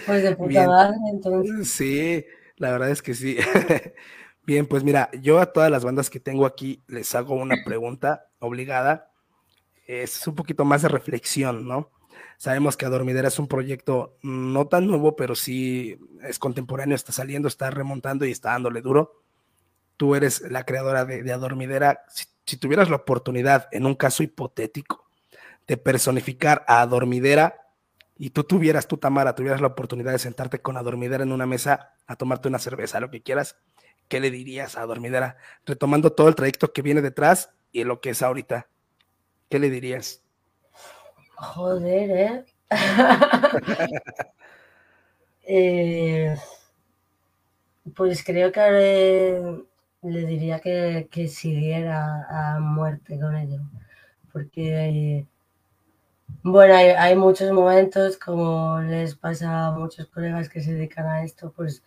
Pues de puta Bien. madre, entonces. Sí, la verdad es que sí. Bien, pues mira, yo a todas las bandas que tengo aquí les hago una pregunta obligada. Es un poquito más de reflexión, ¿no? Sabemos que Adormidera es un proyecto no tan nuevo, pero sí es contemporáneo, está saliendo, está remontando y está dándole duro. Tú eres la creadora de, de Adormidera. Si, si tuvieras la oportunidad, en un caso hipotético, de personificar a Adormidera y tú tuvieras, tú Tamara, tuvieras la oportunidad de sentarte con Adormidera en una mesa a tomarte una cerveza, lo que quieras, ¿qué le dirías a Adormidera? Retomando todo el trayecto que viene detrás y lo que es ahorita, ¿qué le dirías? Joder, ¿eh? Eh, Pues creo que eh, le diría que, que siguiera a muerte con ello. Porque, eh, bueno, hay, hay muchos momentos, como les pasa a muchos colegas que se dedican a esto, pues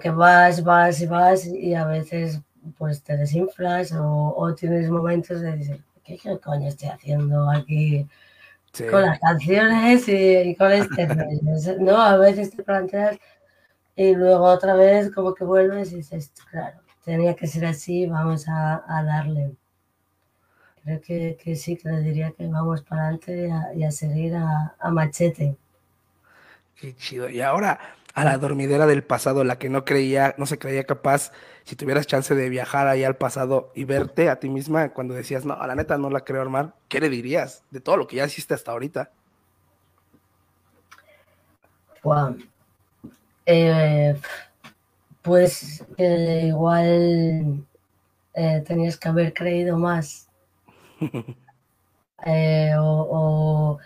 que vas, vas y vas y a veces pues te desinflas o, o tienes momentos de decir, ¿qué, qué coño estoy haciendo aquí Sí. con las canciones y, y con este? No, a veces te planteas y luego otra vez como que vuelves y dices, claro, tenía que ser así, vamos a, a darle. Creo que, que sí, que le diría que vamos para adelante y a, y a seguir a, a machete. Qué chido. Y ahora a la dormidera del pasado, la que no creía, no se creía capaz, si tuvieras chance de viajar ahí al pasado y verte a ti misma cuando decías, no, a la neta no la creo armar, ¿qué le dirías de todo lo que ya hiciste hasta ahorita? Guau. Eh, pues que igual eh, tenías que haber creído más. Eh, o,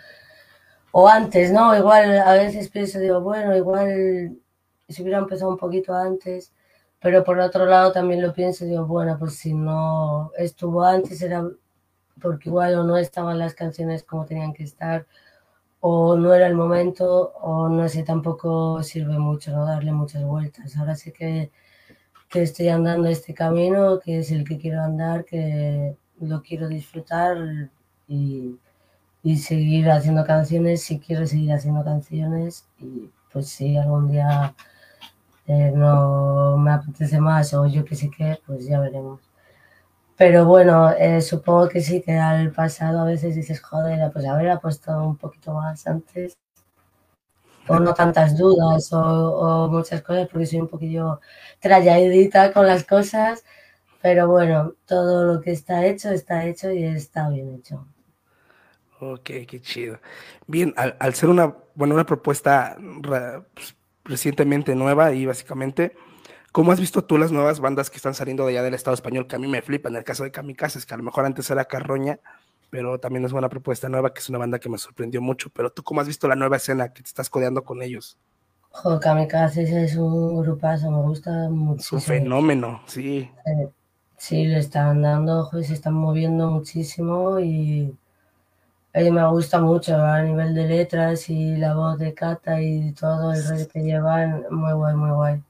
antes, ¿no? Igual a veces pienso, digo, bueno, igual si hubiera empezado un poquito antes, pero por otro lado también lo pienso, digo, bueno, pues si no estuvo antes era porque igual o no estaban las canciones como tenían que estar, o no era el momento o no sé, tampoco sirve mucho no darle muchas vueltas. Ahora sí que, que estoy andando este camino, que es el que quiero andar, que lo quiero disfrutar y, y seguir haciendo canciones, si quiero seguir haciendo canciones y pues si algún día eh, no me apetece más o yo que sé qué, pues ya veremos. Pero bueno, eh, supongo que sí, que al pasado a veces dices, joder, pues haber puesto un poquito más antes. O no tantas dudas o, o muchas cosas, porque soy un poquillo tralladita con las cosas. Pero bueno, todo lo que está hecho, está hecho y está bien hecho. Ok, qué chido. Bien, al, al ser una, bueno, una propuesta pues, recientemente nueva y básicamente, ¿cómo has visto tú las nuevas bandas que están saliendo de allá del Estado español? Que a mí me flipan, en el caso de Kamikazes, que a lo mejor antes era Carroña, pero también es una propuesta nueva, que es una banda que me sorprendió mucho. Pero tú, ¿cómo has visto la nueva escena que te estás codeando con ellos? Joder, Kamikazes es un grupazo, me gusta Es un muchísimo. fenómeno, sí. Eh, Sí, le están dando, joder, se están moviendo muchísimo y eh, me gusta mucho a nivel de letras y la voz de Kata y todo el rollo que llevan, muy guay, muy guay.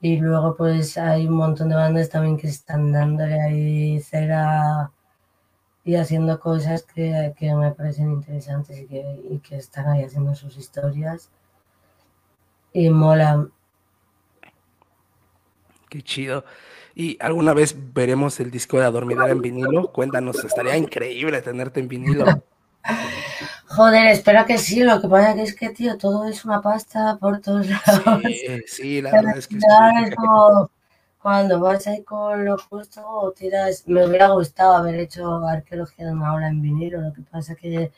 Y luego pues hay un montón de bandas también que están dándole ahí cera y haciendo cosas que, que me parecen interesantes y que, y que están ahí haciendo sus historias. Y mola. Qué chido. ¿Y alguna vez veremos el disco de La Dormidera en vinilo? Cuéntanos, estaría increíble tenerte en vinilo. Joder, espero que sí, lo que pasa que es que, tío, todo es una pasta por todos lados. Sí, sí, la verdad es que es como cuando vas ahí con lo justo o tiras, me hubiera gustado haber hecho arqueología de una hora en vinilo, lo que pasa que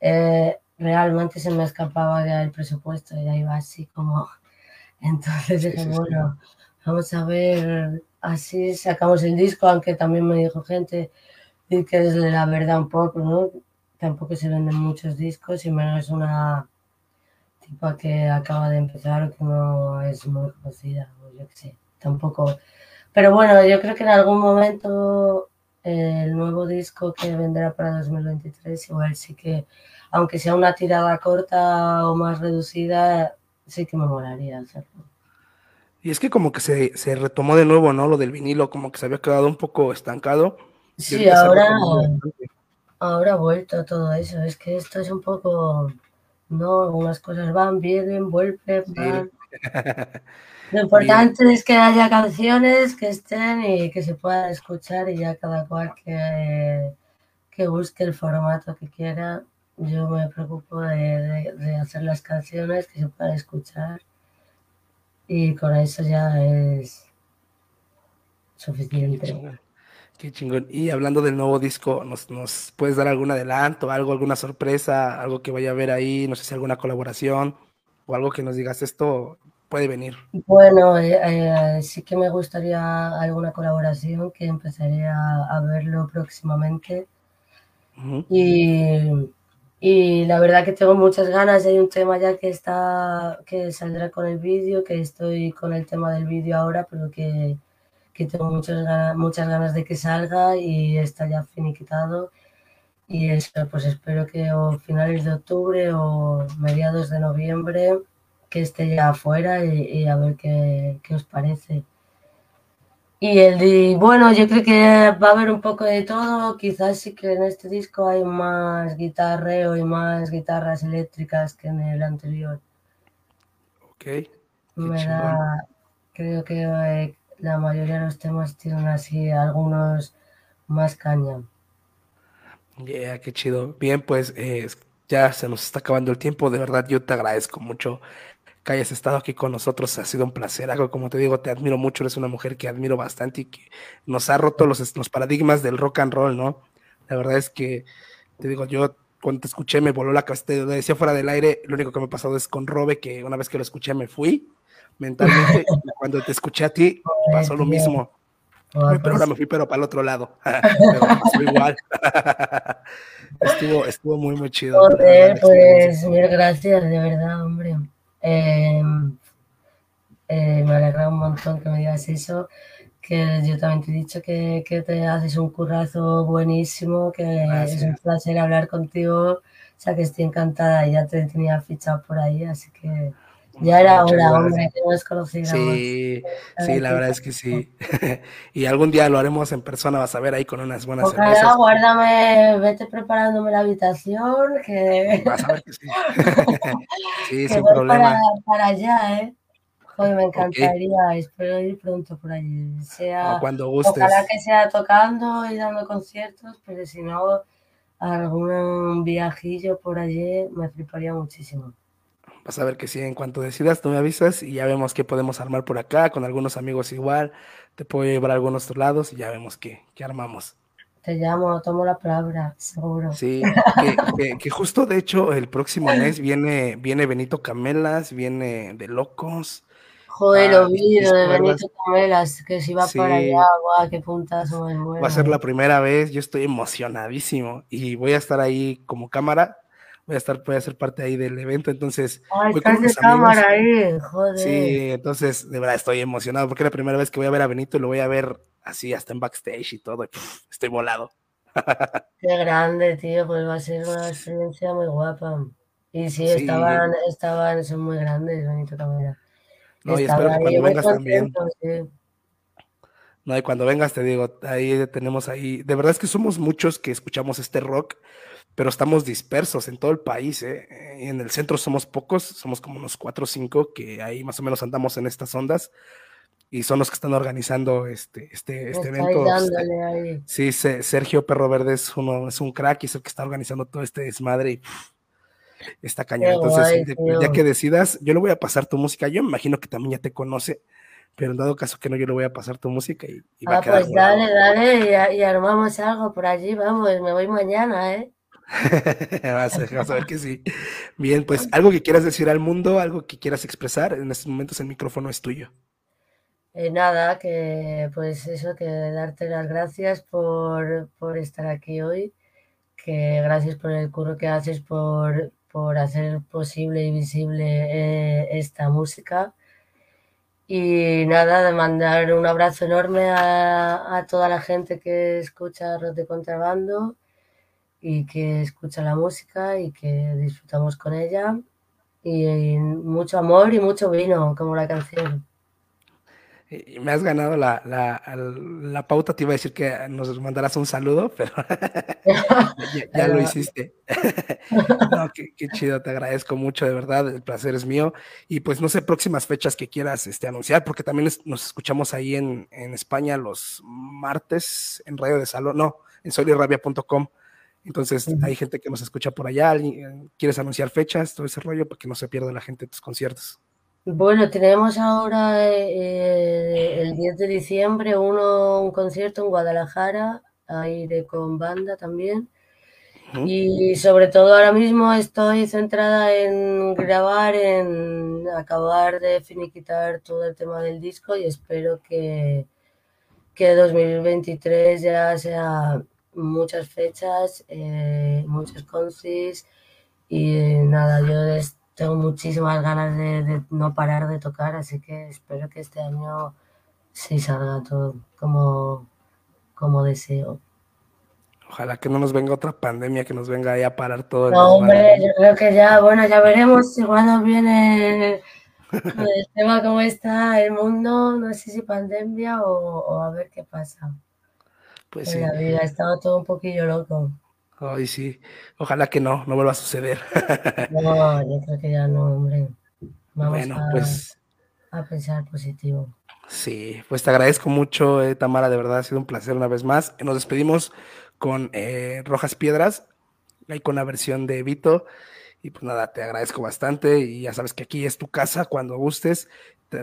eh, realmente se me escapaba el presupuesto y ya iba así como, entonces Sí, dije, sí. bueno, vamos a ver, así sacamos el disco, aunque también me dijo gente que es la verdad un poco, ¿no? Tampoco se venden muchos discos y menos una tipa que acaba de empezar o que no es muy conocida, o yo qué sé, tampoco. Pero bueno, yo creo que en algún momento el nuevo disco que vendrá para 2023, igual sí que, aunque sea una tirada corta o más reducida, sí que me molaría hacerlo. Y es que como que se, se retomó de nuevo, ¿no? Lo del vinilo, como que se había quedado un poco estancado. Sí, ahora, ahora ha vuelto todo eso, es que esto es un poco, no, algunas cosas van, vienen, vuelven, van. Lo importante es que haya canciones que estén y que se puedan escuchar y ya cada cual que, que busque el formato que quiera. Yo me preocupo de, de- de hacer las canciones que se puedan escuchar y con eso ya es Qué suficiente. chingón. Qué chingón. Y hablando del nuevo disco, ¿nos, nos puedes dar algún adelanto, algo, alguna sorpresa, algo que vaya a haber ahí, no sé si alguna colaboración o algo que nos digas esto puede venir? Bueno, eh, eh, sí que me gustaría alguna colaboración que empezaré a, a verlo próximamente. Ujú. Y, y la verdad que tengo muchas ganas. Hay un tema ya que está, que saldrá con el vídeo, que estoy con el tema del vídeo ahora, pero que, que tengo muchas ganas, muchas ganas de que salga y está ya finiquitado. Y eso, pues espero que o finales de octubre o mediados de noviembre que esté ya afuera y, y a ver qué, qué os parece. Y el de, bueno, yo creo que va a haber un poco de todo. Quizás sí que en este disco hay más guitarreo y más guitarras eléctricas que en el anterior. Ok. Me da, creo que eh, la mayoría de los temas tienen así algunos más caña. Yeah, qué chido. Bien, pues eh, ya se nos está acabando el tiempo. De verdad, yo te agradezco mucho que hayas estado aquí con nosotros. Ha sido un placer. Algo como te digo, te admiro mucho. Eres una mujer que admiro bastante y que nos ha roto los, los paradigmas del rock and roll, ¿no? La verdad es que, te digo, yo cuando te escuché me voló la cabeza. Te decía fuera del aire, lo único que me ha pasado es con Robe, que una vez que lo escuché me fui mentalmente. y cuando te escuché a ti, pasó lo mismo. Pero ahora me fui, pero para el otro lado. Pero pasó igual. Estuvo, estuvo muy, muy chido. Joder, pues mil gracias, de verdad, hombre. Eh, eh, me alegra un montón que me digas eso, que yo también te he dicho que, que te haces un currazo buenísimo, que es un placer hablar contigo, O sea que estoy encantada y ya te tenía fichado por ahí, así que ya era hora, hombre, que nos conociéramos. Sí, sí, la verdad es que sí. y algún día lo haremos en persona, vas a ver ahí con unas buenas Ojalá, cervezas. guárdame, vete preparándome la habitación, que, Vas a ver que sí. sí, que sin voy problema. para, para allá, ¿eh? Joder, me encantaría, espero ir pronto por allí. Sea, O cuando gustes. Ojalá que sea tocando y dando conciertos, pero si no, algún viajillo por allí me fliparía muchísimo. Vas a ver que sí, en cuanto decidas, tú me avisas y ya vemos qué podemos armar por acá, con algunos amigos igual. Te puedo llevar a algunos otros lados y ya vemos qué, qué armamos. Te llamo, tomo la palabra, seguro. Sí, que, que- que justo de hecho el próximo mes viene, viene Benito Camelas, viene de Locos. Joder, ah, lo vi, de. Benito Camelas, que si va Sí. para allá, guau, qué puntazo muero. Va a ser la primera vez, yo estoy emocionadísimo y voy a estar ahí como cámara, voy a estar, voy a ser parte ahí del evento, entonces Ah, voy con estás de cámara ahí, joder. Sí, entonces de verdad estoy emocionado porque es la primera vez que voy a ver a Benito y lo voy a ver así hasta en backstage y todo, y, estoy volado. Qué grande, tío, pues va a ser una experiencia muy guapa. Y sí, Sí. estaban, estaban, son muy grandes, Benito Camera. No, y espero que cuando vengas también. sí. No, y cuando vengas te digo, ahí tenemos ahí, de verdad es que somos muchos que escuchamos este rock, pero estamos dispersos en todo el país, ¿eh? Y En el centro somos pocos, somos como unos cuatro o cinco que ahí más o menos andamos en estas ondas y son los que están organizando este, este, este evento. ahí. Sí, Se- Sergio Perro Verde es uno, es un crack y es el que está organizando todo este desmadre y pff, está cañón. Entonces, guay, ya que decidas, yo le voy a pasar tu música. Yo me imagino que también ya te conoce, pero en dado caso que no, yo le voy a pasar tu música y, y va Ah, a quedar pues dale, dale, y, y armamos algo por allí, vamos, me voy mañana, ¿eh? vas, a, ver que sí. Bien, pues algo que quieras decir al mundo, algo que quieras expresar, en estos momentos el micrófono es tuyo. Eh, nada, que pues eso, que darte las gracias por, por estar aquí hoy, que gracias por el curro que haces, por, por hacer posible y visible eh, esta música. Y nada, de mandar un abrazo enorme a, a toda la gente que escucha Rock de Contrabando y que escucha la música y que disfrutamos con ella. Y, mucho amor y mucho vino, como la canción. Y me has ganado la, la, la pauta, te iba a decir que nos mandarás un saludo, pero ya, ya lo hiciste. no, qué, qué, chido, te agradezco mucho, de verdad, el placer es mío. Y pues no sé, próximas fechas que quieras este, anunciar, porque también es, nos escuchamos ahí en, en, España los martes en Radio de Salón, no, en solirrabia.com. Entonces uh -huh. hay gente que nos escucha por allá, quieres anunciar fechas, todo ese rollo, para que no se pierda la gente de tus conciertos. Bueno, tenemos ahora eh, el 10 de diciembre uno, un concierto en Guadalajara, aire con banda también. Uh -huh. Y sobre todo ahora mismo estoy centrada en grabar, en acabar de finiquitar todo el tema del disco y espero que, que 2023 ya sea muchas fechas, eh, muchos concis y nada, yo tengo muchísimas ganas de, de, no parar de tocar, así que espero que este año sí salga todo como, como deseo. Ojalá que no nos venga otra pandemia, que nos venga ahí a parar todo. El no, hombre, yo creo que ya, bueno, ya veremos si cuando viene el tema como está el mundo, no sé si pandemia o, o a ver qué pasa. Pues en sí. la vida ha estado todo un poquillo loco. Ay, sí. Ojalá que no, no vuelva a suceder. no, yo creo que ya no, hombre. Vamos bueno, a, pues. a pensar positivo. Sí, pues te agradezco mucho, eh, Tamara, de verdad ha sido un placer una vez más. Nos despedimos con eh, Rojas Piedras, ahí con la versión de Vito. Y pues nada, te agradezco bastante y ya sabes que aquí es tu casa cuando gustes,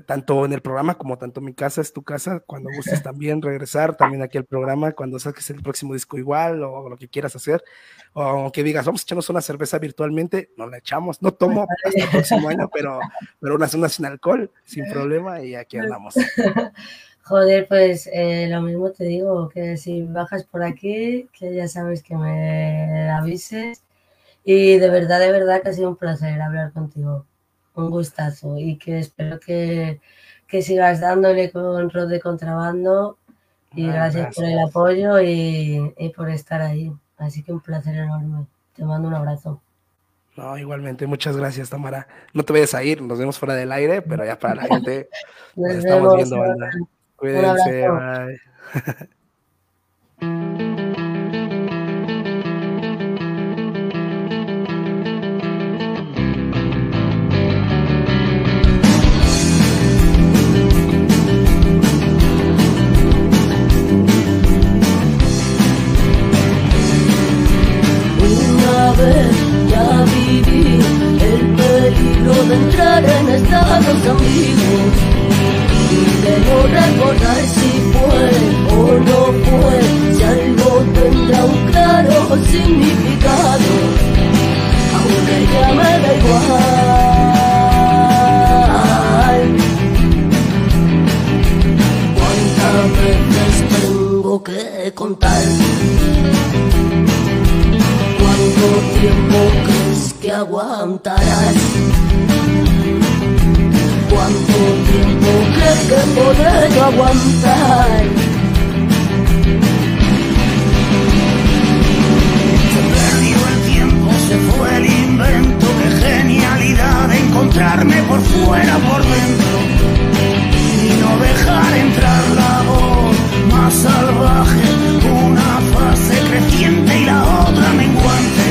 tanto en el programa como tanto mi casa es tu casa, cuando gustes también regresar también aquí al programa, cuando saques el próximo disco igual o lo que quieras hacer, o que digas, vamos a echarnos una cerveza virtualmente, nos la echamos, no tomo hasta el próximo año, pero, pero unas, unas sin alcohol, sin problema y aquí andamos. Joder, pues eh, lo mismo te digo, que si bajas por aquí, que ya sabes que me avises. Y de verdad, de verdad que ha sido un placer hablar contigo. Un gustazo. Y que espero que, que sigas dándole con Rod de Contrabando. Y Ah, gracias, gracias. por el apoyo y, y por estar ahí. Así que un placer enorme. Te mando un abrazo. No, igualmente, muchas gracias, Tamara. No te vayas a ir, nos vemos fuera del aire, pero ya para la gente, nos Nos estamos viendo, banda. Cuídense, bye. entrar en estados ambiguos y de no recordar si fue o no fue, si algo tendrá un claro significado, aunque ya me da igual. ¿Cuántas veces tengo que contar? ¿Cuánto tiempo crees que aguantarás? ¿Cuánto tiempo crees que podré aguantar? Se perdió el tiempo, se fue el invento, qué genialidad de encontrarme por fuera, por dentro y no dejar entrar la voz más salvaje, una fase creciente y la otra menguante,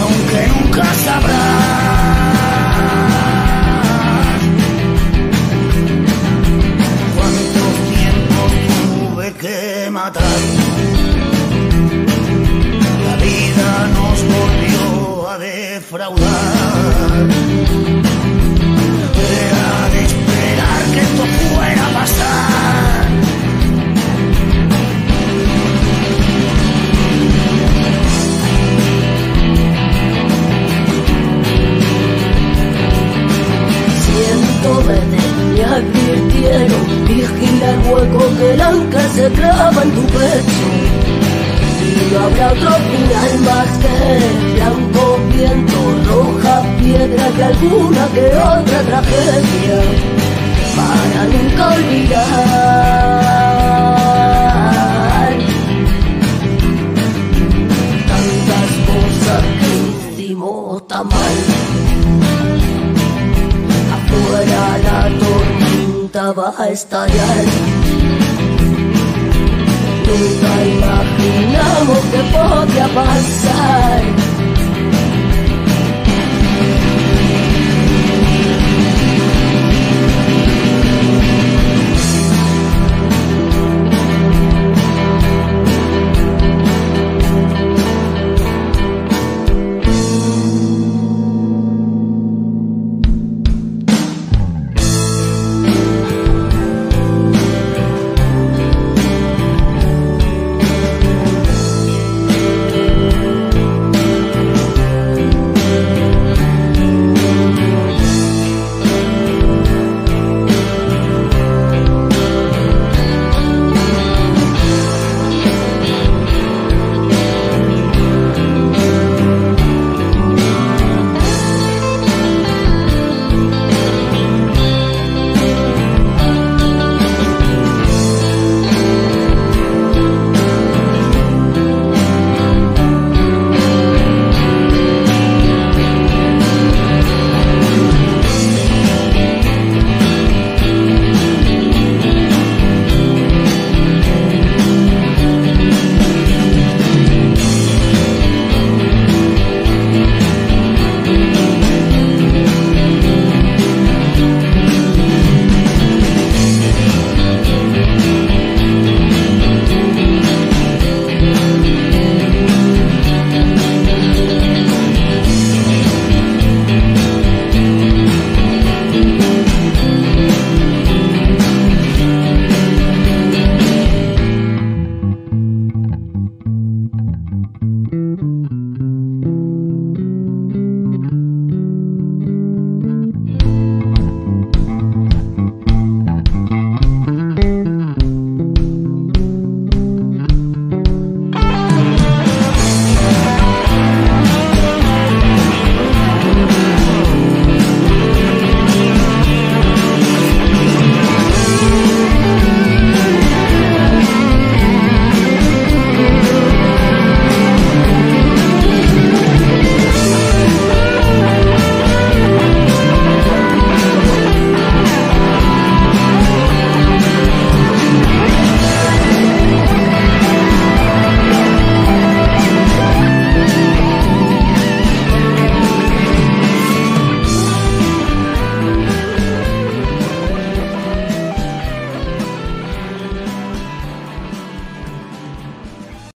aunque nunca sabrás La vida nos volvió a defraudar. Era de esperar que esto fuera a pasar. Advirtieron Vigila el hueco que el ancla se clava en tu pecho. Y no habrá otro final más que Blanco viento, roja piedra Que alguna que otra tragedia. Para nunca olvidar Tantas cosas que hicimos tan mal. Afuera la va a estallar. Nunca imaginamos que podía pasar.